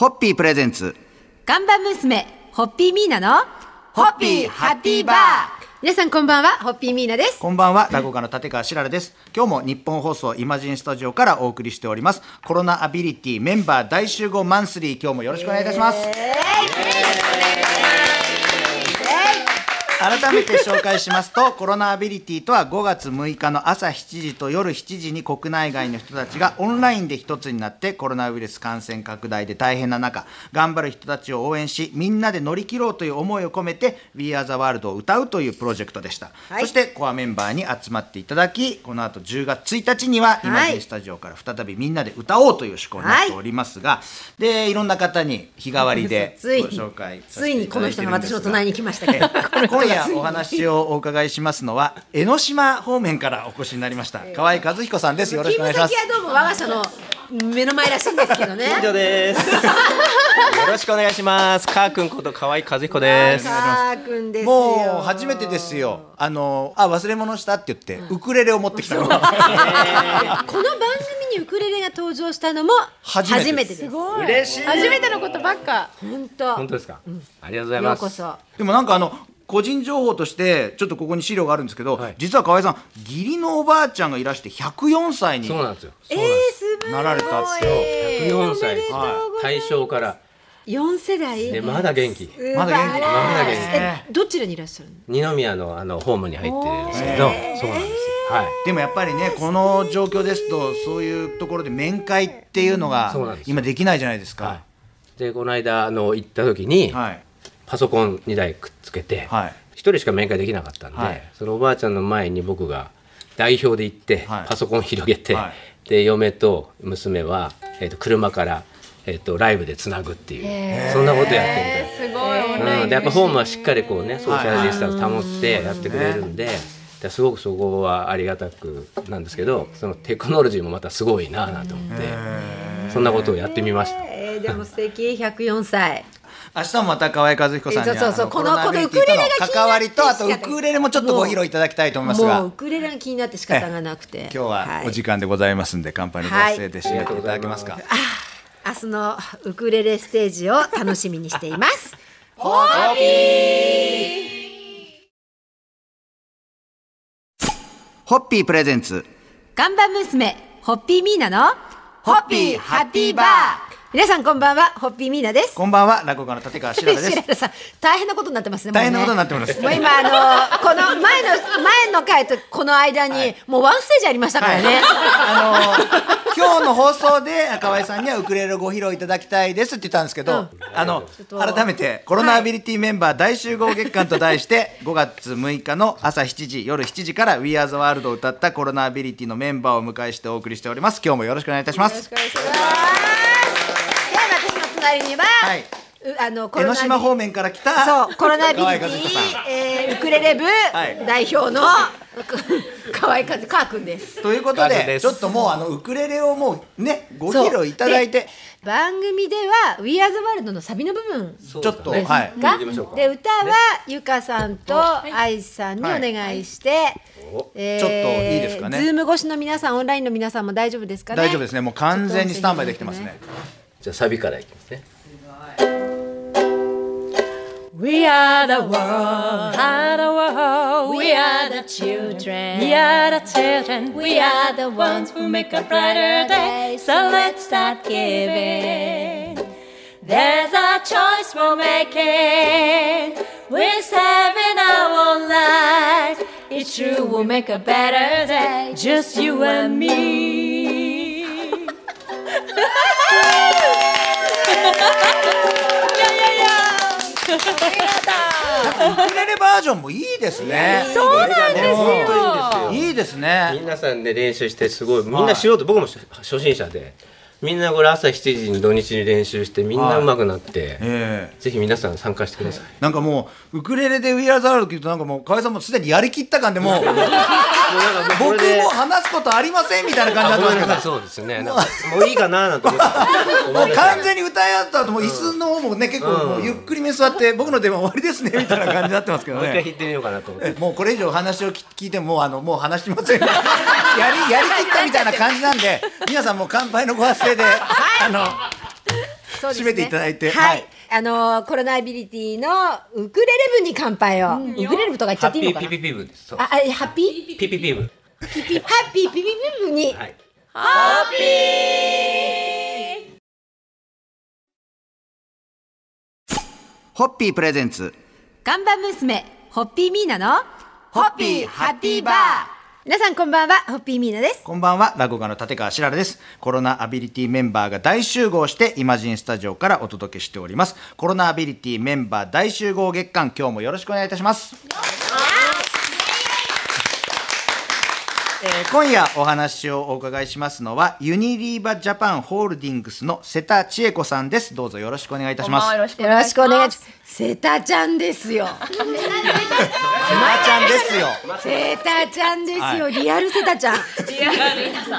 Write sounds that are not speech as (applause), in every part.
ホッピープレゼンツ。看板娘、ホッピーミーナの、ホッピーハッピーバー皆さんこんばんは、ホッピーミーナです。こんばんは、落語家の立川しららです。今日も日本放送イマジンスタジオからお送りしております。コロナアビリティメンバー大集合マンスリー、今日もよろしくお願いいたします。改めて紹介しますとコロナアビリティとは5月6日の朝7時と夜7時に国内外の人たちがオンラインで一つになってコロナウイルス感染拡大で大変な中頑張る人たちを応援しみんなで乗り切ろうという思いを込めて「We Are the World」を歌うというプロジェクトでした、はい。そしてコアメンバーに集まっていただきこの後10月1日にはイマジンスタジオから再びみんなで歌おうという趣向になっておりますが、でいろんな方に日替わりでご (laughs) ついに紹介さついにこせていただいての人が私のるんですが隣に来ましたけど、(laughs) 今夜お話をお伺いしますのは江ノ島方面からお越しになりました河合和彦さんですよろしくお願いします勤務先はどうも我が社の目の前らしいんですけどね。以上です。(laughs) よろしくお願いします。かーくんこと河合和彦です。かーくんですよ。もう初めてですよあのあ忘れ物したって言ってウクレレを持ってきたのは (laughs) この番組にウクレレが登場したのも初めてです。ごい嬉しい初めてのことばっか本当。本当ですか？ありがとうございます。ようこそ。でもなんかあの個人情報としてちょっとここに資料があるんですけど、はい実は河合さん義理のおばあちゃんがいらして104歳にそうなんですよ。えー、すごい。なられたって104歳です。はい大正から四世代。でまだ元気。まだ元気まだ元気え、どちらにいらっしゃるの？二宮のあのホームに入ってるんですけど、そうなんですよ。はい。でもやっぱりねこの状況ですとそういうところで面会っていうのが今できないじゃないですかはい。でこの間あの行った時にはいパソコン2台くっつけてはい。一人しか面会できなかったんで、はい。そのおばあちゃんの前に僕が代表で行って、はい。パソコン広げて、はで嫁と娘は、えー、と車から、えー、とライブでつなぐっていうそんなことやってみたい。すごいうん、でやっぱホームはしっかりこうねソーシャルディスタンス保ってやってくれるんで。ですごくそこはありがたくなんですけどそのテクノロジーもまたすごいなぁなんて思ってそんなことをやってみました。えー、でも素敵。百四歳。明日もまた河合和彦さんにはそうそうこのこのウクレレが関わりとあとウクレレもちょっとご披露いただきたいと思いますもうがウクレレが気になって仕方がなくて。今日はお時間でございますんで乾杯のご発声で締めていただけますか、明日のウクレレステージを楽しみにしています。(laughs) ホッピープレゼンツ。看板娘、ホッピーミーナの、ホッピーハッピーバー皆さんこんばんは、ホッピーミーナです。こんばんは落語家の立川しららです。(laughs) 大変なことになってますね。大変なことになっってます。もう今、あの、この前の、前の回とこの間に、もうワンステージありましたからね。あの今日の放送で河合さんにはウクレレをご披露いただきたいですって言ったんですけど、あのと。改めてコロナアビリティメンバー大集合月間と題して5月6日の朝7時夜7時から「We Are the World」を歌ったコロナアビリティのメンバーをお迎えしてお送りしております。今日もよろしくお願いいたします。よろしくお願いします。隣には、はい。うあの、コ江ロナノ島方面から来たそう、コロナビリティ、えー、ウクレレ部い。代表の、(laughs) 河合和かーくんです。ということでちょっともうあのウクレレをもうねご披露いただいて。で番組では「We Are the World」のサビの部分ちょっとですはい。で歌はゆかさんと愛さんにお願いして、えちょっといいですかね。ズーム越しの皆さんオンラインの皆さんも大丈夫ですかね？大丈夫ですね。もう完全にスタンバイできてますねじゃあサビからいきますね We are the world, are the world. We are the children. We are the children. We are the ones who make a brighter day. So let's start giving. There's a choice we're making. We're saving our own lives. It's true, we'll make a better day. Just you and me. ウクレレバージョンもいいですねそうなんですよ。いいですね。皆さんで練習してすごいみんな素人、僕も初心者でみんなこれ朝7時に土日に練習してみんな上手くなって、ええ。ぜひ皆さん参加してください、なんかもうウクレレで「We Are the World」聞くとなんかもう河合さんもすでにやりきった感でもう (laughs) 僕も話すことありませんみたいな感じになってますけど。(laughs) そうですね。もういいかななんて思ってもう完全に歌い合った後もう椅子の方もね結構もうゆっくりめに座って僕の電話終わりですねみたいな感じになってますけどね。もう一回弾いてみようかなと思って。もうこれ以上話を聞聞いてももうあのもう話しません。(laughs) やりやりきったみたいな感じなんで皆さんもう乾杯のご発声であのそうですね。締めていただいてはい、はい。あのーコロナアビリティのウクレレ部に乾杯を、ウクレレ部とか言っちゃっていいのかな？ハッピーピピピブです。そう。ああハッピー？ピピピブ。ピピハッピー？ピピピ部に、はい。ホッピープレゼンツ。看板娘ホッピーミーナのホッピーハッピーバー皆さんこんばんはホッピーミーナです。こんばんは落語家の立川しららです。コロナアビリティメンバーが大集合してイマジンスタジオからお届けしております。コロナアビリティメンバー大集合月間今日もよろしくお願いいたします。えー今夜お話をお伺いしますのはユニリーバジャパンホールディングスの瀬田千恵子さんです。どうぞよろしくお願いいたします。よろしくお願いします。セタちゃんですよ。(laughs) 瀬田ちゃんですよ。セタちゃんですよ、リアルセタちゃん。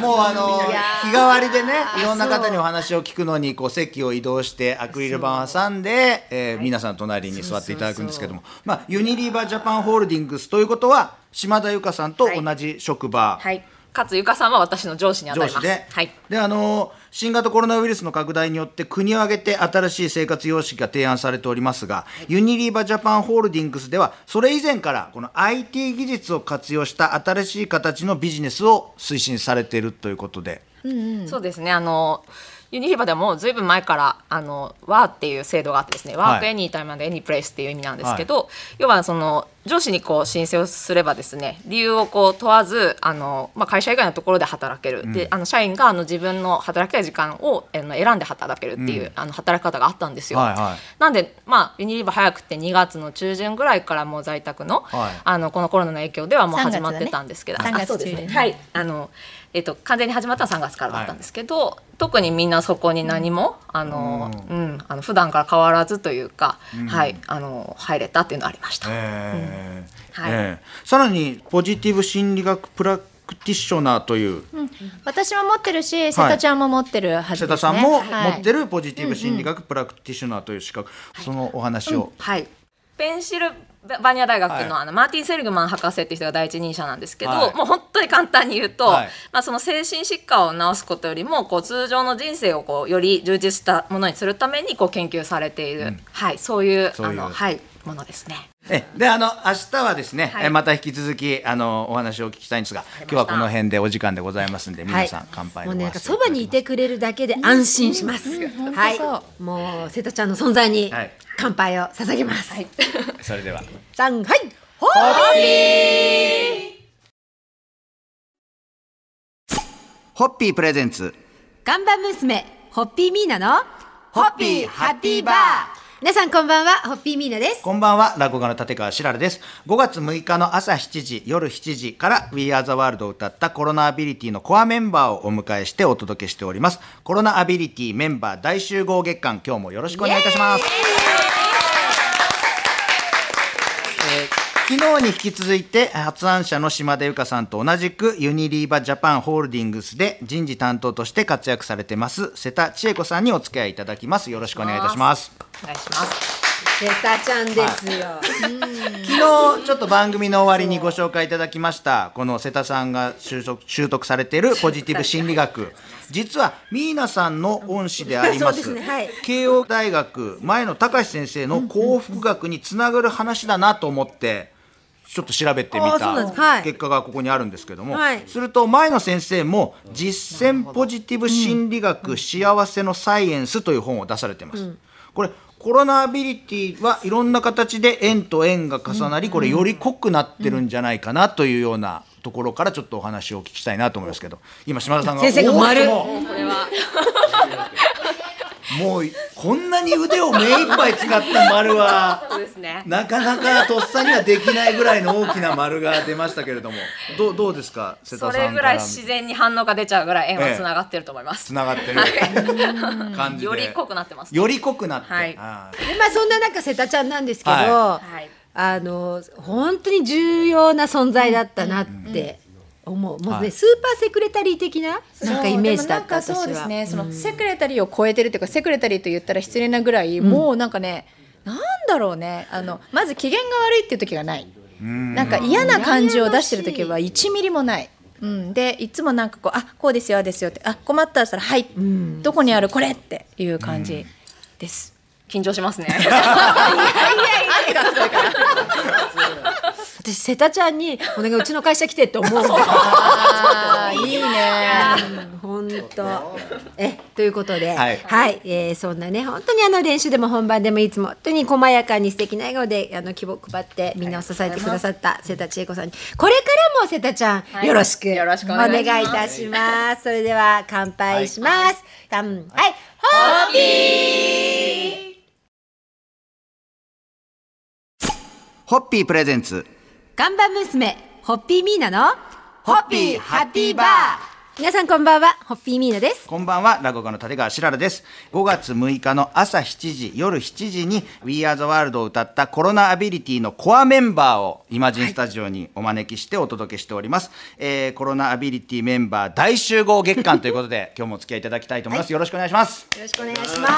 もうあの日替わりでねいろんな方にお話を聞くのにこう席を移動してアクリル板を挟んで、えー皆さん隣に座っていただくんですけども、まあ、ユニリーバージャパンホールディングスということは島田由香さんと同じ職場、はい勝ゆかさんは私の上司にあたります。はい。であの新型コロナウイルスの拡大によって国を挙げて新しい生活様式が提案されておりますが、ユニリーバジャパンホールディングスではそれ以前からこの IT 技術を活用した新しい形のビジネスを推進されているということで。そうですね。あのユニヒバでもずいぶん前からあのワーっていう制度があってですね、ワークエニータイムエニープレイスっていう意味なんですけど、要はその上司にこう申請をすればですね理由をこう問わずあの、まあ、会社以外のところで働ける、であの社員があの自分の働きたい時間をあの選んで働けるっていう、あの働き方があったんですよ。はいはい。なんで、まあ、ユニリーバ早くて2月の中旬ぐらいからもう在宅の,、はい。あのこのコロナの影響ではもう3月始まってたんですけど、だね3月あそうですね。はい。あのえっと、完全に始まったのは3月からだったんですけど、特にみんなそこに何も、あの、うん、あの普段から変わらずというか、はい、あの入れたっていうのはありました。えーはい。えーさらにポジティブ心理学プラクティショナーという、私も持ってるし、瀬田ちゃんも持ってるはず瀬ですね。田さんもはい。持ってるポジティブ心理学プラクティショナーという資格、そのお話を、はい。ペンシルバニア大学の,、はい。あのマーティン・セリグマン博士っていう人が第一人者なんですけど、はい。もう本当に簡単に言うと、はい。まあ、その精神疾患を治すことよりもこう通常の人生をこうより充実したものにするためにこう研究されている、はい、そういうそういうあの、はい、ものですね。えであの明日はですね、はい。えまた引き続きあのお話をお聞きしたいんですが今日はこの辺でお時間でございますんで皆さん、乾杯もうねそばにいてくれるだけで安心します、はい。そもう瀬戸ちゃんの存在にはい。乾杯を捧げます、はい、それでは。さんはいホッホッピープレゼンツ。看板娘ホッピーミーナのホッピーハッピーバー皆さんこんばんはホッピーミーナです。こんばんは落語家の立川しららです。5月6日の朝7時夜7時から「We Are the World」を歌ったコロナアビリティのコアメンバーをお迎えしてお届けしております。コロナアビリティメンバー大集合月間今日もよろしくお願いいたしますえー昨日に引き続いて発案者の島田由香さんと同じくユニリーバジャパンホールディングスで人事担当として活躍されてます瀬田千恵子さんにお付き合いいただきます。よろしくお願いいたします。お願いします。瀬田ちゃんですよ、昨日ちょっと番組の終わりにご紹介いただきましたこの瀬田さんが習得習得されているポジティブ心理学。(laughs) 実はミーナさんの恩師でありますねはい。慶応大学前野隆先生の幸福学につながる話だなと思ってちょっと調べてみたはい。結果がここにあるんですけども、はい。すると前野先生も実践ポジティブ心理学幸せのサイエンスという本を出されてます。これコロナアビリティはいろんな形で円と円が重なりこれより濃くなってるんじゃないかなというようなところからちょっとお話をお聞きしたいなと思いますけど。今島田さんが先生が丸。おーもこれは。う (laughs) もうこんなに腕を目いっぱい使った丸はそうですね。なかなかとっさにはできないぐらいの大きな丸が出ましたけれども。どうどうですか瀬田さんからそれぐらい自然に反応が出ちゃうぐらい円はつながってると思います。つながってる。感じで。より濃くなってます。より濃くなって、はい。あでまあそんな中瀬田ちゃんなんですけど、ははい。あの本当に重要な存在だったなって思う、もうね、はい。スーパーセクレタリー的ななんかイメージだったそうです。ねそのセクレタリーを超えてるっていうかセクレタリーと言ったら失礼なぐらい、もうなんかねなんだろうねあのまず機嫌が悪いっていう時がない。なんか嫌な感じを出してる時は1ミリもない。うん、でいつもなんかこう「あこうですよですよ」って「あ困った」らしたら「はい、どこにある？これ」っていう感じ、です。緊張しますね。(laughs) (laughs) 私瀬田ちゃんにお願いうちの会社来てって思う (laughs) (laughs) いいね。本当。えということで、ははい。い、えーそんなね本当にあの練習でも本番でもいつも本当に細やかに素敵な笑顔であの希望を配ってみんなを支えてくださった瀬田千恵子さんに。これからも瀬田ちゃん、はい。よろしくよろしくお願いいいたします。それでは乾杯します。乾杯、ホッピー。ホッピープレゼンツ看板娘ホッピーミーナのホッピーハッピーバー皆さんこんばんはホッピーミーナです。こんばんは、落語家の立川しららです。5月6日の朝7時、夜7時に We Are the World を歌ったコロナアビリティのコアメンバーをイマジンスタジオにお招きしてお届けしております。えーコロナアビリティメンバー大集合月間ということで、(laughs) 今日もお付き合いいただきたいと思います。よろしくお願いします。よろしくお願いします。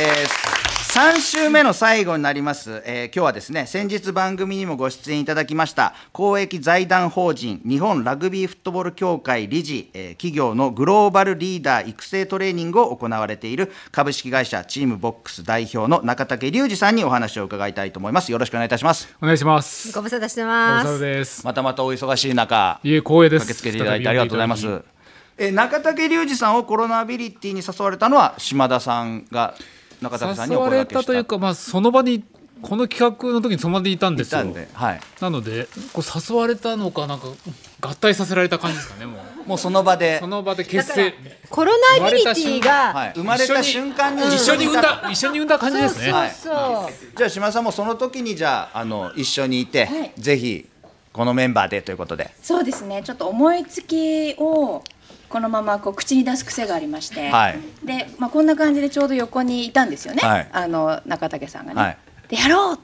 え3週目の最後になります、えー今日はですね先日番組にもご出演いただきました公益財団法人日本ラグビーフットボール協会理事、えー企業のグローバルリーダー育成トレーニングを行われている株式会社チームボックス代表の中竹隆二さんにお話を伺いたいと思いますよろしくお願いいたしますお願いします。ご無沙汰してます。です。またまたお忙しい中いえ、光栄です。駆けつけていただいてありがとうございますえー中竹隆二さんをコロナアビリティに誘われたのは島田さんが中竹さんにき誘われたたというか、まあ、その場に、この企画の時にその場にいたんですよ。はい、なので、こう誘われたのか、なんか、合体させられた感じですかね、もう。もうその場で。その場で結成。コロナアビリティが、はい、生まれた瞬間に一緒に産んだ、一緒に産んだ感じですね。はいそうじゃあ島田さんもその時にじゃああの一緒にいて、はい。ぜひこのメンバーでということで。そうですね。ちょっと思いつきをこのままこう口に出す癖がありまして、はい。で、まあ、こんな感じでちょうど横にいたんですよね、はい。あの中竹さんがね。はい。でやろう！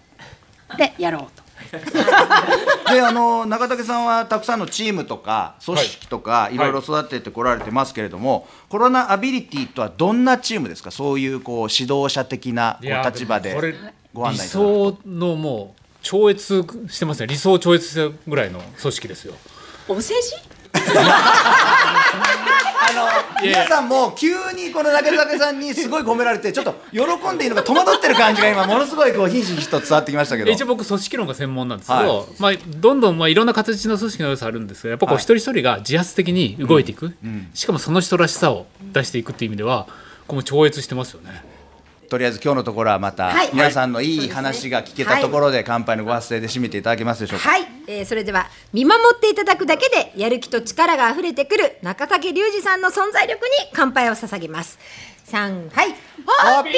でやろうと。(laughs) であの中竹さんはたくさんのチームとか組織とか、い、ろいろ育ててこられてますけれども、コロナアビリティとはどんなチームですか？そういうこう指導者的なこいうや立場でもこれご案理内いただく想のもう、超越してますね。理想を超越してるぐらいの組織ですよ。お世辞？あの皆さんも急にこの中竹さんにすごい褒められてちょっと喜んでいいのか戸惑ってる感じが今ものすごいこうひしひしと伝わってきましたけど一応僕組織論が専門なんですけど、はいまあ、どんどんまあいろんな形の組織の良さあるんですけどやっぱこうはい一人一人が自発的に動いていく、しかもその人らしさを出していくっていう意味ではこうもう超越してますよね。とりあえず今日のところはまた、はい皆さんのいい話が聞けたところで乾杯のご発声で締めていただけますでしょうか、はい、えーそれでは見守っていただくだけでやる気と力が溢れてくる中竹隆二さんの存在力に乾杯を捧げます。三はい、ホッピー。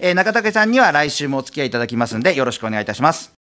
えー中竹さんには来週もお付き合いいただきますんでよろしくお願いいたします